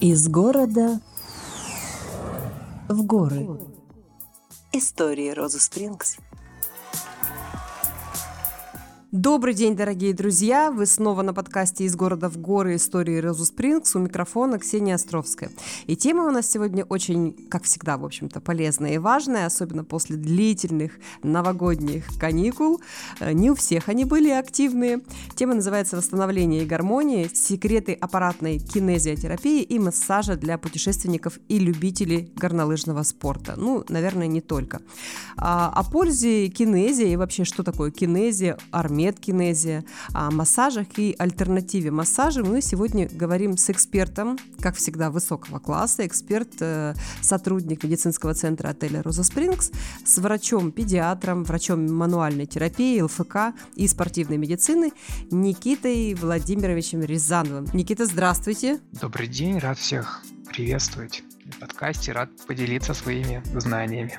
Из города в горы. Истории Розы Спрингс. Добрый день, дорогие друзья! Вы снова на подкасте «Из города в горы. Истории Розу Спрингс» у микрофона Ксения Островская. И тема у нас сегодня очень, как всегда, в общем-то, полезная и важная, особенно после длительных новогодних каникул. Э, не у всех они были активные. Тема называется «Восстановление и гармония. Секреты аппаратной кинезиотерапии и массажа для путешественников и любителей горнолыжного спорта». Ну, наверное, не только. А, о пользе кинезии и вообще, что такое кинезия, армия медкинезия, о массажах и альтернативе массажа мы сегодня говорим с экспертом, как всегда, высокого класса, эксперт, э, сотрудник медицинского центра отеля «Роза Спрингс», с врачом-педиатром, врачом мануальной терапии, ЛФК и спортивной медицины Никитой Владимировичем Рязановым. Никита, здравствуйте. Добрый день, рад всех приветствовать подкасте, рад поделиться своими знаниями.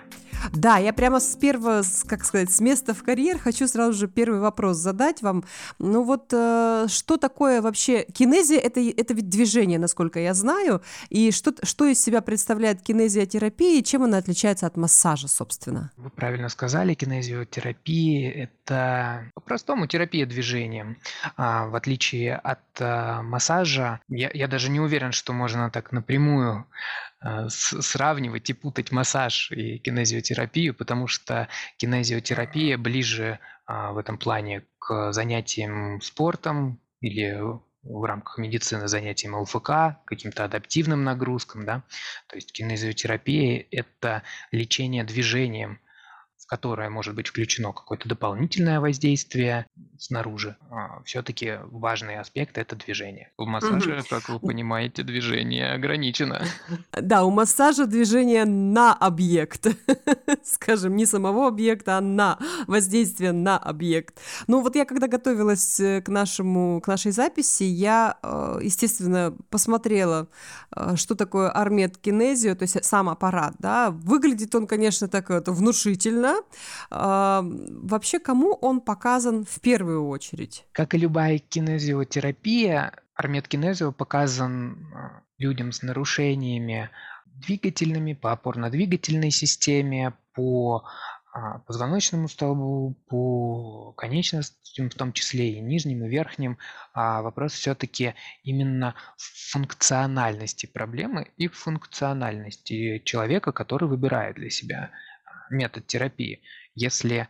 Да, я прямо с первого, как сказать, с места в карьер хочу сразу же первый вопрос задать вам. Ну вот, э, что такое вообще кинезия? Это, это ведь движение, насколько я знаю. И что, что из себя представляет кинезиотерапия и чем она отличается от массажа, собственно? Вы правильно сказали, кинезиотерапия – это по-простому терапия движением. А, в отличие от а, массажа, я, я даже не уверен, что можно так напрямую сравнивать и путать массаж и кинезиотерапию, потому что кинезиотерапия ближе а, в этом плане к занятиям спортом или в рамках медицины занятиям ЛФК, каким-то адаптивным нагрузкам, да. То есть кинезиотерапия – это лечение движением – которое может быть включено какое-то дополнительное воздействие снаружи. А, Все-таки важный аспект – это движение. В массаже, как вы понимаете, движение ограничено. Да, у массажа движение на объект. Скажем, не самого объекта, а на воздействие на объект. Ну вот я когда готовилась э, к, нашему, к нашей записи, я, э, естественно, посмотрела, э, что такое армет кинезио, то есть сам аппарат, да. Выглядит он, конечно, так это внушительно, а, вообще, кому он показан в первую очередь? Как и любая кинезиотерапия, армет-кинезио показан а, людям с нарушениями двигательными, по опорно-двигательной системе, по а, позвоночному столбу, по конечностям, в том числе и нижним, и верхним. А вопрос все-таки именно в функциональности проблемы и в функциональности человека, который выбирает для себя метод терапии. Если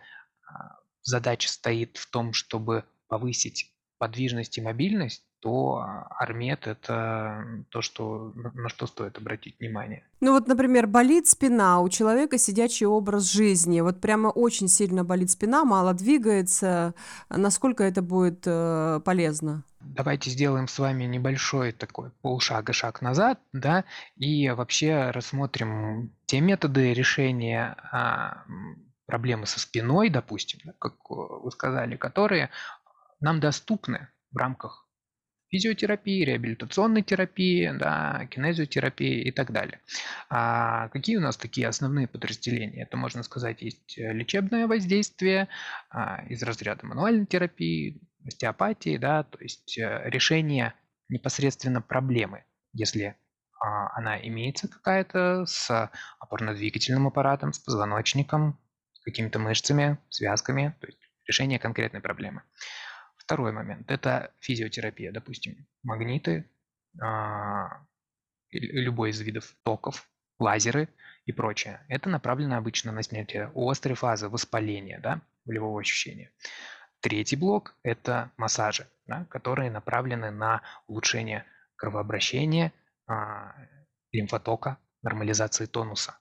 а, задача стоит в том, чтобы повысить подвижность и мобильность, то а, армет – это то, что, на что стоит обратить внимание. Ну вот, например, болит спина, у человека сидячий образ жизни, вот прямо очень сильно болит спина, мало двигается, насколько это будет э, полезно? Давайте сделаем с вами небольшой такой полшага, шаг назад, да, и вообще рассмотрим те методы решения а, проблемы со спиной, допустим, как вы сказали, которые нам доступны в рамках физиотерапии, реабилитационной терапии, да, кинезиотерапии и так далее. А какие у нас такие основные подразделения? Это, можно сказать, есть лечебное воздействие а, из разряда мануальной терапии, остеопатии, да, то есть э, решение непосредственно проблемы, если а, она имеется какая-то с опорно-двигательным аппаратом, с позвоночником, с какими-то мышцами, связками, то есть решение конкретной проблемы. Второй момент – это физиотерапия, допустим, магниты, а, любой из видов токов, лазеры и прочее. Это направлено обычно на снятие острой фазы воспаления, да, болевого ощущения. Третий блок – это массажи, да, которые направлены на улучшение кровообращения, а, лимфотока, нормализации тонуса.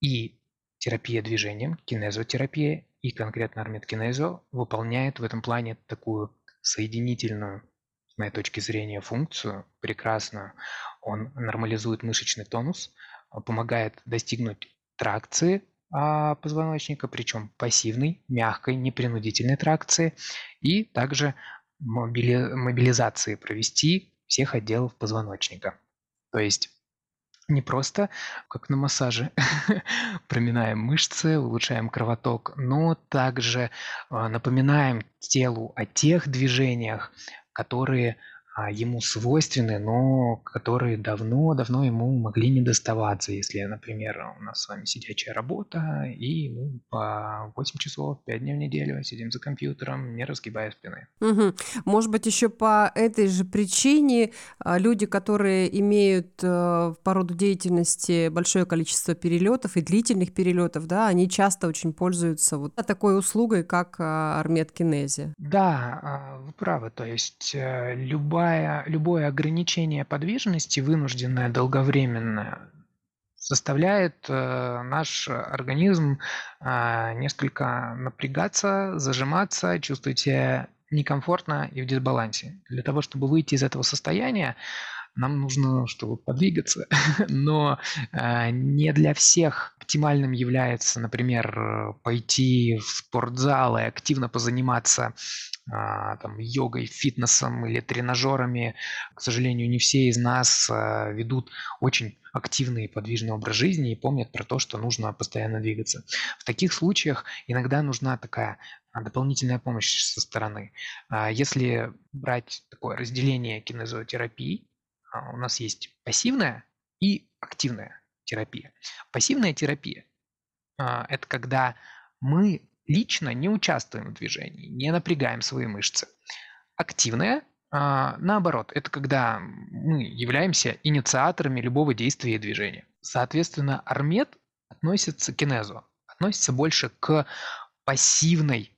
И терапия движением, кинезотерапия и конкретно армиткинезо выполняет в этом плане такую соединительную, с моей точки зрения, функцию прекрасную. Он нормализует мышечный тонус, помогает достигнуть тракции а, позвоночника, причем пассивной, мягкой, непринудительной тракции, и также мобили, мобилизации провести всех отделов позвоночника. То есть не просто, как на массаже, проминаем мышцы, улучшаем кровоток, но также а, напоминаем телу о тех движениях, которые ему свойственны, но которые давно-давно ему могли не доставаться, если, например, у нас с вами сидячая работа, и мы по 8 часов, 5 дней в неделю сидим за компьютером, не разгибая спины. Угу. Может быть, еще по этой же причине а, люди, которые имеют э, по роду деятельности большое количество перелетов и длительных перелетов, да, они часто очень пользуются вот такой услугой, как а, армет кинези. Да, вы правы. То есть э, любая любая, любое ограничение подвижности, вынужденное долговременное, заставляет э, наш организм э, несколько напрягаться, зажиматься, чувствовать себя некомфортно и в дисбалансе. Для того, чтобы выйти из этого состояния, нам нужно, чтобы подвигаться, но э, не для всех оптимальным является, например, пойти в спортзал и активно позаниматься э, там, йогой, фитнесом или тренажерами. К сожалению, не все из нас э, ведут очень активный и подвижный образ жизни и помнят про то, что нужно постоянно двигаться. В таких случаях иногда нужна такая дополнительная помощь со стороны. Если брать такое разделение кинезотерапии, а, у нас есть пассивная и активная терапия. Пассивная терапия а, – это когда мы лично не участвуем в движении, не напрягаем свои мышцы. Активная а, наоборот, это когда мы являемся инициаторами любого действия и движения. Соответственно, армет относится к кинезу, относится больше к пассивной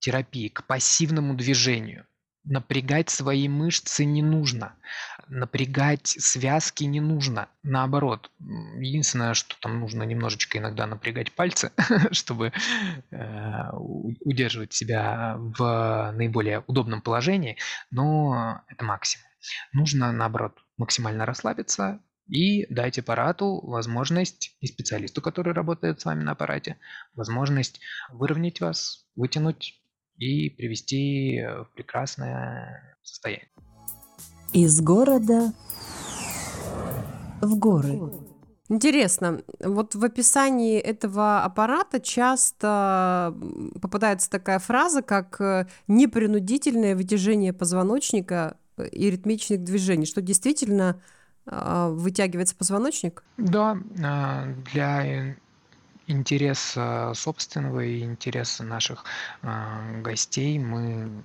терапии, к пассивному движению. Напрягать свои мышцы не нужно, напрягать связки не нужно. Наоборот, единственное, что там нужно немножечко иногда напрягать пальцы, чтобы э, удерживать себя в наиболее удобном положении, но это максимум. Нужно, наоборот, максимально расслабиться и дать аппарату возможность, и специалисту, который работает с вами на аппарате, возможность выровнять вас, вытянуть и привести в прекрасное состояние. Из города в горы. Интересно, вот в описании этого аппарата часто попадается такая фраза, как э, непринудительное вытяжение позвоночника и ритмичных движений, что действительно а, вытягивается позвоночник? Да, а, для интереса собственного и интереса наших э, гостей мы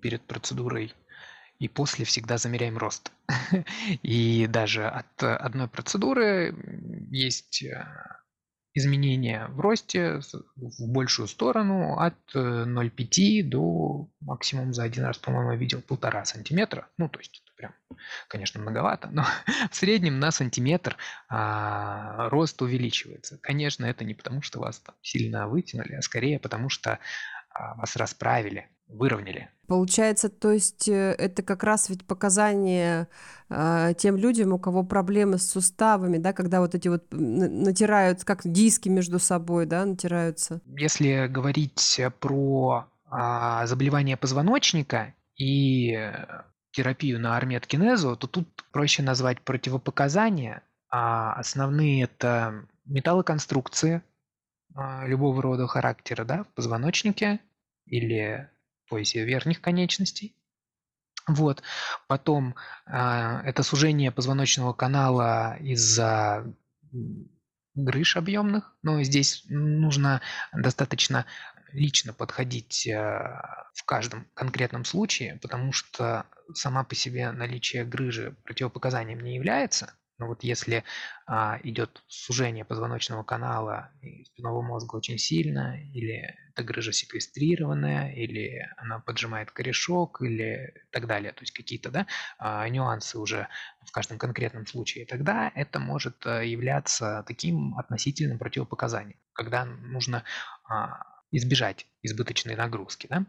перед процедурой и после всегда замеряем рост. И даже от одной процедуры есть э, изменения в росте в большую сторону от 0,5 до максимум за один раз, по-моему, видел полтора сантиметра. Ну, то есть прям, конечно, многовато, но в среднем на сантиметр а, рост увеличивается. Конечно, это не потому, что вас там сильно вытянули, а скорее потому, что а, вас расправили, выровняли. Получается, то есть э, это как раз ведь показание э, тем людям, у кого проблемы с суставами, да, когда вот эти вот натирают, как диски между собой, да, натираются. Если говорить про э, заболевание позвоночника и терапию на арметкинезу, то тут проще назвать противопоказания. А основные это металлоконструкции а, любого рода характера да, в позвоночнике или в поясе верхних конечностей. Вот. Потом э, это сужение позвоночного канала из-за грыж объемных, но здесь нужно достаточно лично подходить э, в каждом конкретном случае, потому что сама по себе наличие грыжи противопоказанием не является, но вот если а, идет сужение позвоночного канала и спинного мозга очень сильно, или эта грыжа секвестрированная, или она поджимает корешок, или так далее, то есть какие-то да, а, нюансы уже в каждом конкретном случае, тогда это может а, являться таким относительным противопоказанием, когда нужно а, избежать избыточной нагрузки. Да?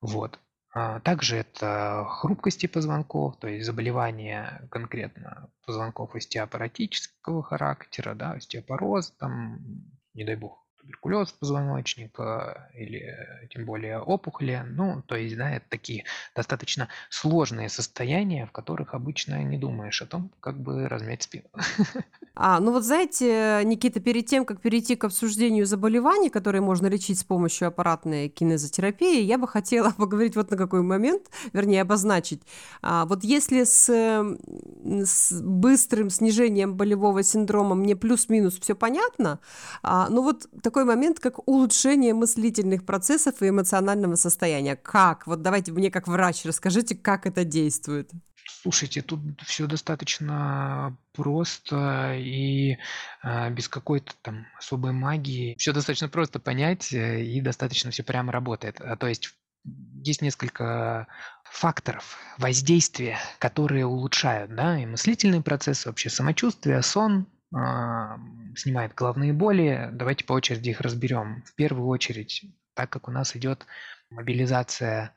Вот. А, также это хрупкости позвонков, то есть заболевания конкретно позвонков остеопаратического характера, да, остеопороз, там, не дай бог, туберкулез позвоночника или тем более опухоли. Ну, то есть, да, это такие достаточно сложные состояния, в которых обычно не думаешь о том, как бы размять спину. А, ну вот знаете, Никита, перед тем, как перейти к обсуждению заболеваний, которые можно лечить с помощью аппаратной кинезотерапии, я бы хотела поговорить вот на какой момент, вернее, обозначить. А, вот если с, с быстрым снижением болевого синдрома мне плюс-минус все понятно, а, ну вот такой момент, как улучшение мыслительных процессов и эмоционального состояния. Как? Вот давайте мне как врач расскажите, как это действует. Слушайте, тут все достаточно просто и а, без какой-то там особой магии. Все достаточно просто понять э, и достаточно все прямо работает. А, то есть есть несколько факторов воздействия, которые улучшают, да, и мыслительный процесс, вообще самочувствие, сон, а, снимает головные боли. Давайте по очереди их разберем. В первую очередь, так как у нас идет мобилизация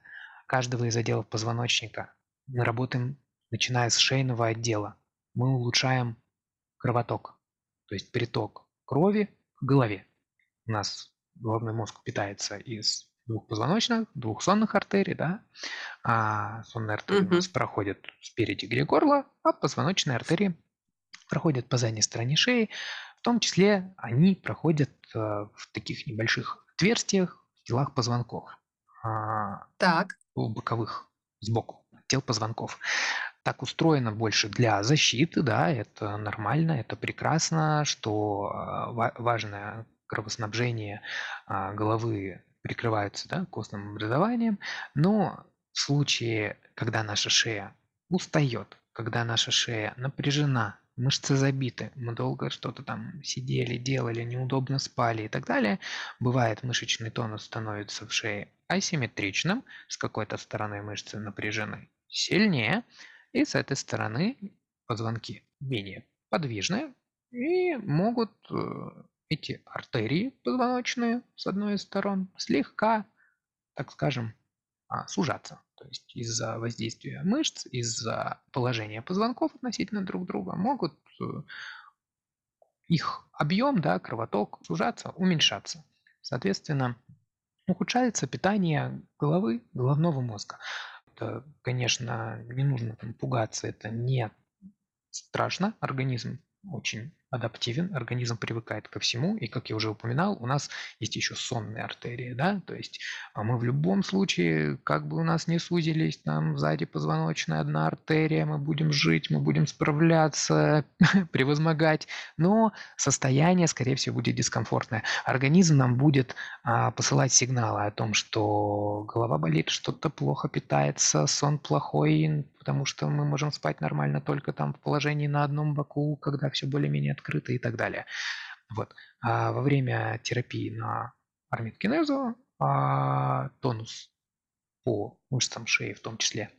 каждого из отделов позвоночника, мы работаем начиная с шейного отдела, мы улучшаем кровоток, то есть приток крови к голове. У нас головной мозг питается из двух позвоночных, двух сонных артерий, да, а сонные артерии у нас проходят спереди где горла, а позвоночные артерии проходят по задней стороне шеи, в том числе они проходят э, в таких небольших отверстиях в телах позвонков. А, так. В боковых, сбоку, тел позвонков так устроено больше для защиты, да, это нормально, это прекрасно, что а, важное кровоснабжение а, головы прикрывается да, костным образованием, но в случае, когда наша шея устает, когда наша шея напряжена, мышцы забиты, мы долго что-то там сидели, делали, неудобно спали и так далее, бывает мышечный тонус становится в шее асимметричным, с какой-то стороны мышцы напряжены сильнее, и с этой стороны позвонки менее подвижные и могут э, эти артерии позвоночные с одной из сторон слегка, так скажем, а, сужаться. То есть из-за воздействия мышц, из-за положения позвонков относительно друг друга могут э, их объем, да, кровоток сужаться, уменьшаться. Соответственно, ухудшается питание головы, головного мозга это, конечно, не нужно там пугаться, это не страшно, организм очень адаптивен, организм привыкает ко всему, и, как я уже упоминал, у нас есть еще сонные артерии, да, то есть а мы в любом случае, как бы у нас не сузились, там сзади позвоночная одна артерия, мы будем жить, мы будем справляться, превозмогать, но состояние, скорее всего, будет дискомфортное. Организм нам будет а, посылать сигналы о том, что голова болит, что-то плохо питается, сон плохой, потому что мы можем спать нормально только там в положении на одном боку, когда все более-менее открыто и так далее. Вот. А во время терапии на армиткинезу а, тонус по мышцам шеи в том числе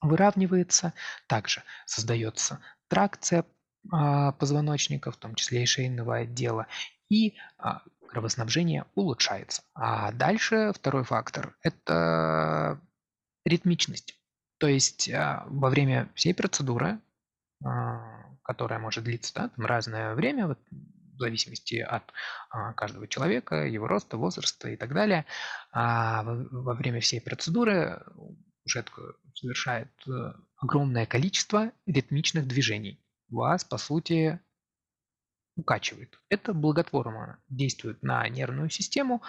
выравнивается. Также создается тракция а, позвоночника, в том числе и шейного отдела, и а, кровоснабжение улучшается. А дальше второй фактор – это ритмичность. То есть а, во время всей процедуры, которая может длиться да, там разное время, вот, в зависимости от а, каждого человека, его роста, возраста и так далее, во, во время всей процедуры кушетка совершает э, огромное количество ритмичных движений. Вас, по сути, укачивает. Это благотворно действует на нервную систему.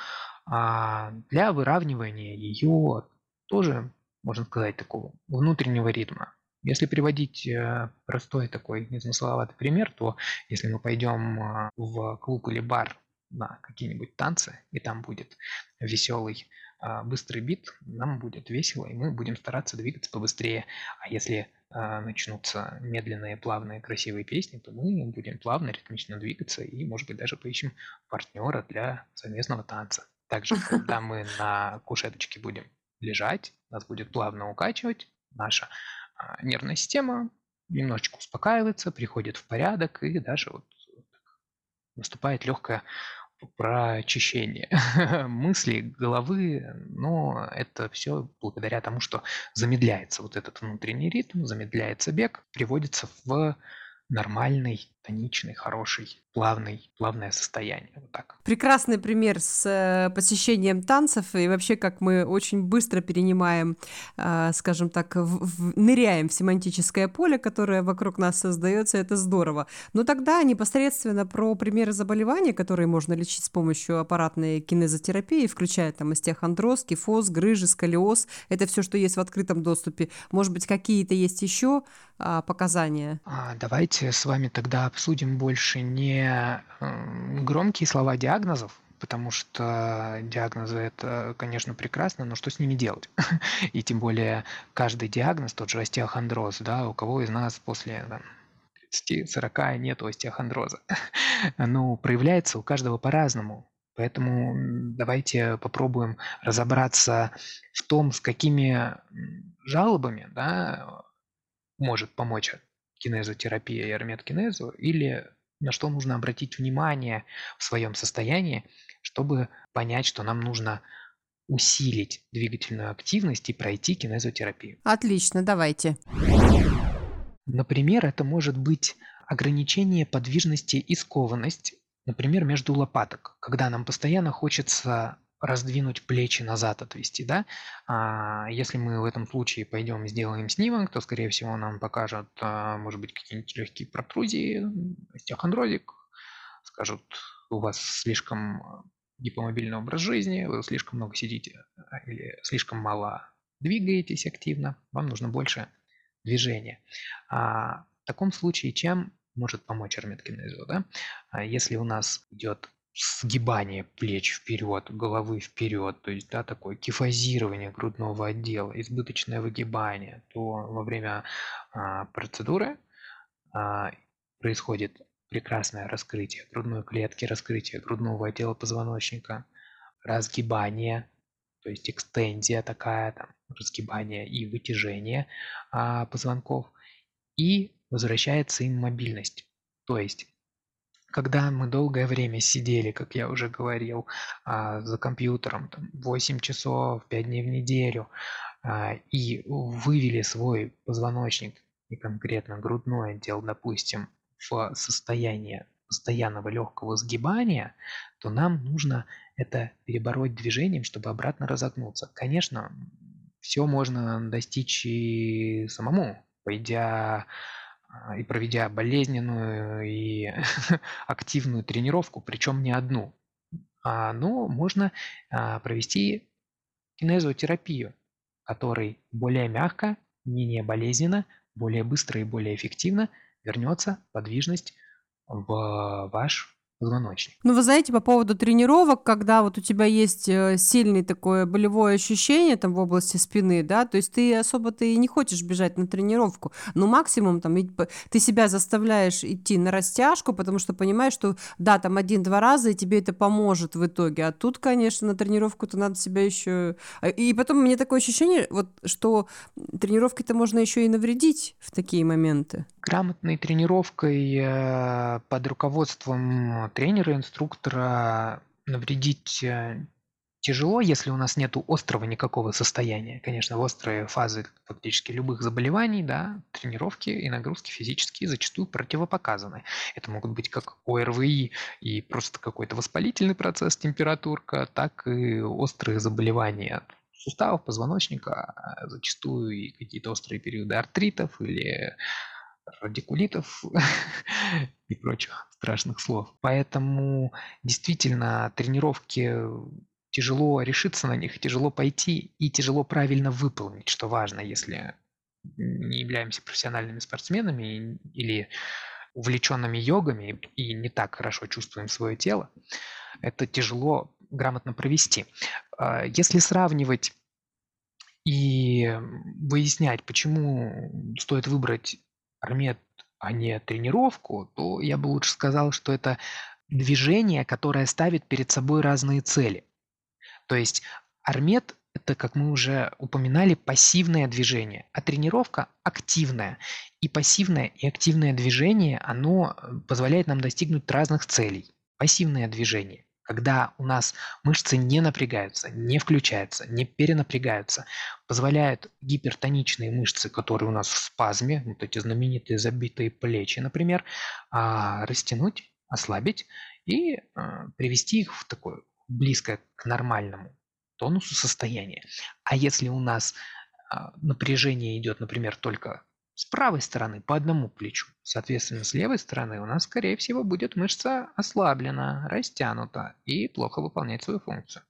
Для выравнивания ее тоже можно сказать, такого внутреннего ритма. Если приводить э, простой такой незамысловатый пример, то если мы пойдем э, в клуб или бар на какие-нибудь танцы, и там будет веселый э, быстрый бит, нам будет весело, и мы будем стараться двигаться побыстрее. А если начнутся медленные, плавные, красивые песни, то мы будем плавно, ритмично двигаться и, может быть, даже поищем партнера для совместного танца. Также, когда мы на кушеточке будем лежать, нас будет плавно укачивать, наша нервная система немножечко успокаивается, приходит в порядок и даже вот наступает легкое прочищение мыслей, головы, но это все благодаря тому, что замедляется вот этот внутренний ритм, замедляется бег, приводится в нормальный тоничный, хороший, плавный, плавное состояние. Вот так. Прекрасный пример с э, посещением танцев и вообще, как мы очень быстро перенимаем, э, скажем так, в, в, ныряем в семантическое поле, которое вокруг нас создается, это здорово. Но тогда непосредственно про примеры заболеваний, которые можно лечить с помощью аппаратной кинезотерапии, включая там остеохондроз, кифоз, грыжи, сколиоз, это все, что есть в открытом доступе. Может быть, какие-то есть еще а, показания? А, давайте с вами тогда обсудим больше не громкие слова диагнозов, потому что диагнозы это, конечно, прекрасно, но что с ними делать? И тем более каждый диагноз, тот же остеохондроз, да, у кого из нас после там, 30-40 нет остеохондроза. Ну, проявляется у каждого по-разному. Поэтому давайте попробуем разобраться в том, с какими жалобами да, может помочь кинезотерапия и арметкинезу, или на что нужно обратить внимание в своем состоянии, чтобы понять, что нам нужно усилить двигательную активность и пройти кинезотерапию. Отлично, давайте. Например, это может быть ограничение подвижности и скованность, например, между лопаток, когда нам постоянно хочется раздвинуть плечи назад отвести, да. А если мы в этом случае пойдем сделаем снимок, то, скорее всего, нам покажут, а, может быть, какие-нибудь легкие протрузии, остеохондрозик, скажут, у вас слишком гипомобильный образ жизни, вы слишком много сидите а, или слишком мало двигаетесь активно, вам нужно больше движения. А в таком случае чем может помочь арметкинезио, да? А если у нас идет сгибание плеч вперед, головы вперед, то есть, да, такое кифозирование грудного отдела, избыточное выгибание, то во время а, процедуры а, происходит прекрасное раскрытие грудной клетки, раскрытие грудного отдела позвоночника, разгибание, то есть экстензия такая, там, разгибание и вытяжение а, позвонков, и возвращается им мобильность. То есть когда мы долгое время сидели, как я уже говорил, а, за компьютером, там, 8 часов, 5 дней в неделю, а, и вывели свой позвоночник и конкретно грудной отдел, допустим, в состояние постоянного легкого сгибания, то нам нужно это перебороть движением, чтобы обратно разогнуться. Конечно, все можно достичь и самому, пойдя и проведя болезненную и активную тренировку, причем не одну. А, но можно а, провести кинезотерапию, которой более мягко, менее болезненно, более быстро и более эффективно вернется подвижность в ваш позвоночник. Ну, вы знаете, по поводу тренировок, когда вот у тебя есть э, сильное такое болевое ощущение там в области спины, да, то есть ты особо ты не хочешь бежать на тренировку, но максимум там ты себя заставляешь идти на растяжку, потому что понимаешь, что да, там один-два раза, и тебе это поможет в итоге, а тут, конечно, на тренировку-то надо себя еще... А, и потом мне такое ощущение, вот, что тренировкой-то можно еще и навредить в такие моменты. Грамотной тренировкой э, под руководством тренера, инструктора навредить э, тяжело, если у нас нет острого никакого состояния. Конечно, в острые фазы фактически любых заболеваний, да, тренировки и нагрузки физические зачастую противопоказаны. Это могут быть как ОРВИ и просто какой-то воспалительный процесс, температурка, так и острые заболевания суставов, позвоночника, а зачастую и какие-то острые периоды артритов или радикулитов и прочих страшных слов. Поэтому действительно тренировки тяжело решиться на них, тяжело пойти и тяжело правильно выполнить, что важно, если не являемся профессиональными спортсменами или увлеченными йогами и не так хорошо чувствуем свое тело, это тяжело грамотно провести. А, если сравнивать и выяснять, почему стоит выбрать армет, а не тренировку, то я бы лучше сказал, что это движение, которое ставит перед собой разные цели. То есть армет – это, как мы уже упоминали, пассивное движение, а тренировка – активное. И пассивное, и активное движение, оно э, позволяет нам достигнуть разных целей. Пассивное движение когда у нас мышцы не напрягаются, не включаются, не перенапрягаются, позволяют гипертоничные мышцы, которые у нас в спазме, вот эти знаменитые забитые плечи, например, а, растянуть, ослабить и а, привести их в такое близкое к нормальному тонусу состояние. А если у нас а, напряжение идет, например, только с правой стороны по одному плечу. Соответственно, с левой стороны у нас, скорее всего, будет мышца ослаблена, растянута и плохо выполнять свою функцию.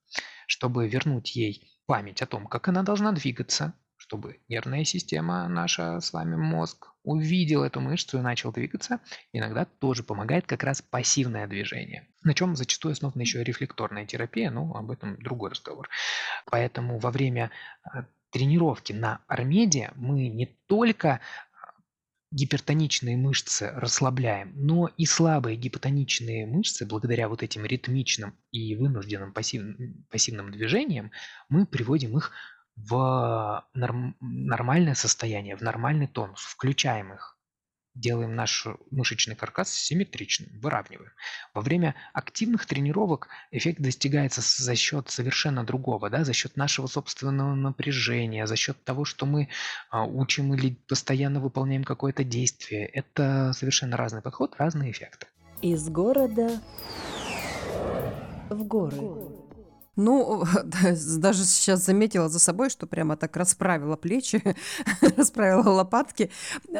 Чтобы вернуть ей память о том, как она должна двигаться, чтобы нервная система, наша с вами мозг, увидел эту мышцу и начал двигаться, иногда тоже помогает как раз пассивное движение. На чем зачастую основана еще рефлекторная терапия, но об этом другой разговор. Поэтому во время а, тренировки на армеде мы не только а, гипертоничные мышцы расслабляем, но и слабые гипотоничные мышцы, благодаря вот этим ритмичным и вынужденным пассивным, пассивным движениям, мы приводим их в норм, нормальное состояние, в нормальный тонус, включаем их делаем наш мышечный каркас симметричным, выравниваем. Во время активных тренировок эффект достигается за счет совершенно другого, да, за счет нашего собственного напряжения, за счет того, что мы а, учим или постоянно выполняем какое-то действие. Это совершенно разный подход, разные эффекты. Из города в горы. Ну, даже сейчас заметила за собой, что прямо так расправила плечи, расправила лопатки.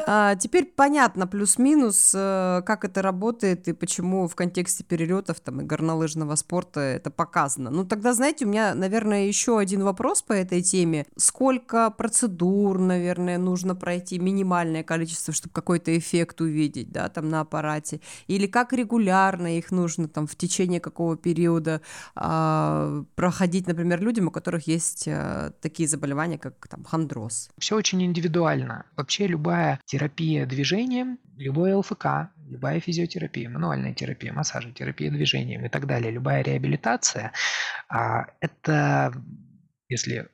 А теперь понятно плюс-минус, э, как это работает и почему в контексте перелетов там, и горнолыжного спорта это показано. Ну, тогда, знаете, у меня, наверное, еще один вопрос по этой теме. Сколько процедур, наверное, нужно пройти, минимальное количество, чтобы какой-то эффект увидеть, да, там на аппарате? Или как регулярно их нужно там в течение какого периода а, проходить, например, людям, у которых есть э, такие заболевания, как там хондроз? Все очень индивидуально. Вообще любая терапия движением, любой ЛФК, любая физиотерапия, мануальная терапия, массажетерапия движением и так далее, любая реабилитация, а, это, если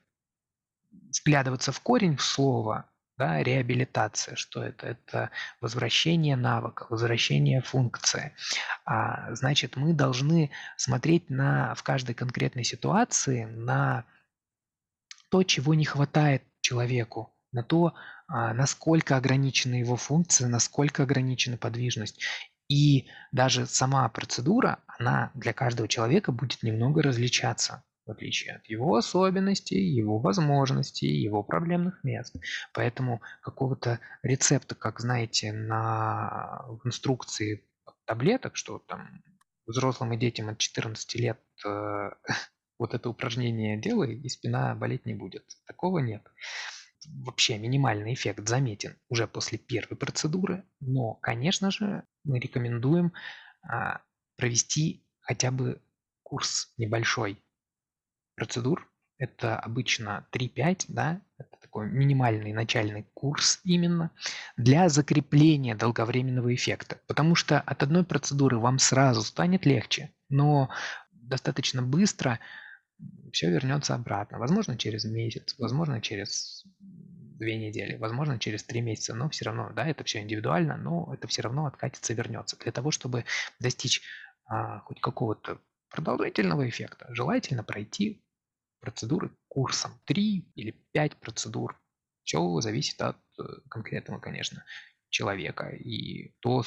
вглядываться в корень слова, да, реабилитация, что это? Это возвращение навыка, возвращение функции. А, значит, мы должны смотреть на, в каждой конкретной ситуации на то, чего не хватает человеку, на то, а, насколько ограничены его функции, насколько ограничена подвижность. И даже сама процедура, она для каждого человека будет немного различаться в отличие от его особенностей, его возможностей, его проблемных мест. Поэтому какого-то рецепта, как знаете, на, в инструкции таблеток, что там взрослым и детям от 14 лет э, вот это упражнение делай, и спина болеть не будет. Такого нет. Вообще минимальный эффект заметен уже после первой процедуры, но, конечно же, мы рекомендуем а, провести хотя бы курс небольшой процедур. Это обычно 3-5, да, это такой минимальный начальный курс именно для закрепления долговременного эффекта. Потому что от одной процедуры вам сразу станет легче, но достаточно быстро все вернется обратно. Возможно, через месяц, возможно, через две недели, возможно, через три месяца, но все равно, да, это все индивидуально, но это все равно откатится, вернется. Для того, чтобы достичь а, хоть какого-то продолжительного эффекта, желательно пройти процедуры курсом. Три или пять процедур. Все зависит от э, конкретного, конечно, человека и то,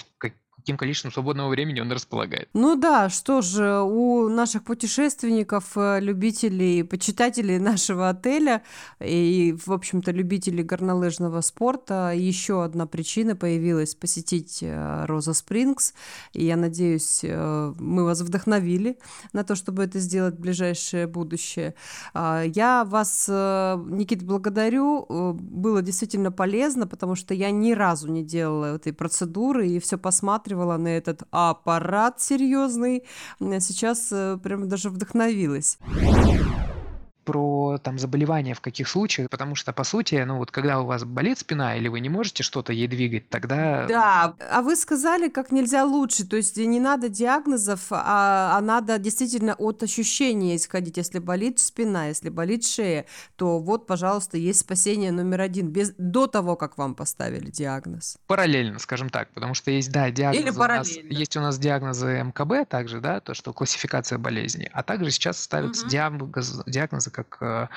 каким количеством свободного времени он располагает. Ну да, что же, у наших путешественников, э, любителей, почитателей нашего отеля и, в общем-то, любителей горнолыжного спорта еще одна причина появилась посетить э, Роза Спрингс. И я надеюсь, э, мы вас вдохновили на то, чтобы это сделать в ближайшее будущее. А, я вас, Никит, благодарю. Было действительно полезно, потому что я ни разу не делала этой процедуры и все посматривала посматривала на этот аппарат серьезный, сейчас э, прям даже вдохновилась. Про там заболевания в каких случаях, потому что, по сути, ну вот когда у вас болит спина или вы не можете что-то ей двигать, тогда... Да, а вы сказали, как нельзя лучше, то есть не надо диагнозов, а, а надо действительно от ощущения исходить. Если болит спина, если болит шея, то вот, пожалуйста, есть спасение номер один, без, до того, как вам поставили диагноз. Параллельно, скажем так, потому что есть, да, диагнозы... Или параллельно. У нас, есть у нас диагнозы МКБ также, да, то, что классификация болезни, а также сейчас ставятся угу. диагноз, диагнозы как э,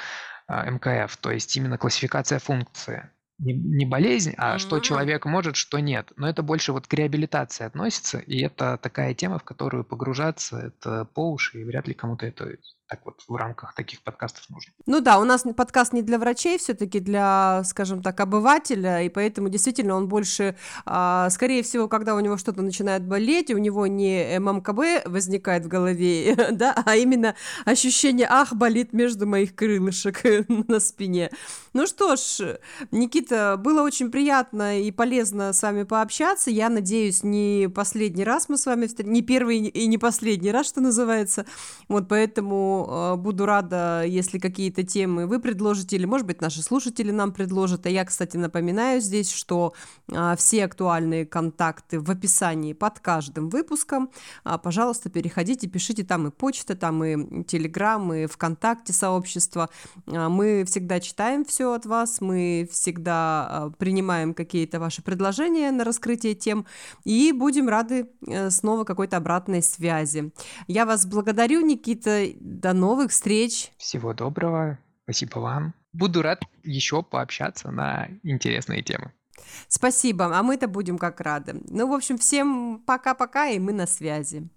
э МКФ, то есть именно классификация функции не, не болезнь, а mm-hmm. что человек может, что нет. Но это больше вот к реабилитации относится, и это такая тема, в которую погружаться, это по уши, и вряд ли кому-то это так вот в рамках таких подкастов нужно. Ну да, у нас подкаст не для врачей, все-таки для, скажем так, обывателя, и поэтому действительно он больше, а, скорее всего, когда у него что-то начинает болеть, у него не ММКБ возникает в голове, да, а именно ощущение, ах, болит между моих крылышек на спине. Ну что ж, Никита, было очень приятно и полезно с вами пообщаться. Я надеюсь, не последний раз мы с вами встретимся, не первый и не последний раз, что называется. Вот поэтому Э, буду рада, если какие-то темы вы предложите, или, может быть, наши слушатели нам предложат. А я, кстати, напоминаю здесь, что а, все актуальные контакты в описании под каждым выпуском. А, пожалуйста, переходите, пишите там и почта, там и телеграм, и ВКонтакте сообщество. А, мы всегда читаем все от вас, мы всегда принимаем какие-то ваши предложения на раскрытие тем и будем рады э, снова какой-то обратной связи. Я вас благодарю, Никита. До новых встреч. Всего доброго. Спасибо вам. Буду рад еще пообщаться на интересные темы. Спасибо, а мы-то будем как рады. Ну, в общем, всем пока-пока, и мы на связи.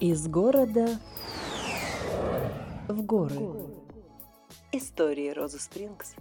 Из города в горы. Истории Розы Спрингс